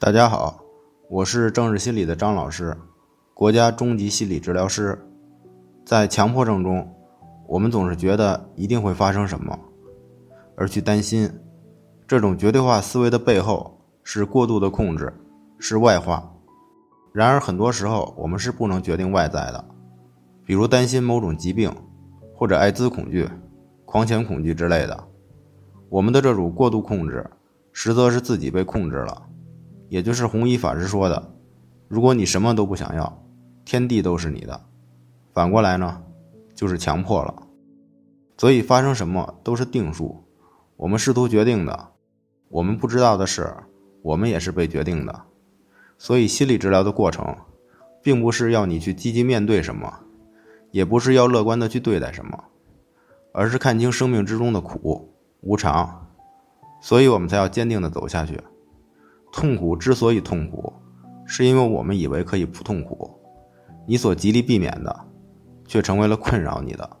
大家好，我是正视心理的张老师，国家中级心理治疗师。在强迫症中，我们总是觉得一定会发生什么，而去担心。这种绝对化思维的背后是过度的控制，是外化。然而，很多时候我们是不能决定外在的，比如担心某种疾病，或者艾滋恐惧、狂犬恐惧之类的。我们的这种过度控制，实则是自己被控制了。也就是弘一法师说的：“如果你什么都不想要，天地都是你的。”反过来呢，就是强迫了。所以发生什么都是定数，我们试图决定的。我们不知道的是，我们也是被决定的。所以心理治疗的过程，并不是要你去积极面对什么，也不是要乐观的去对待什么，而是看清生命之中的苦无常。所以我们才要坚定的走下去。痛苦之所以痛苦，是因为我们以为可以不痛苦，你所极力避免的，却成为了困扰你的。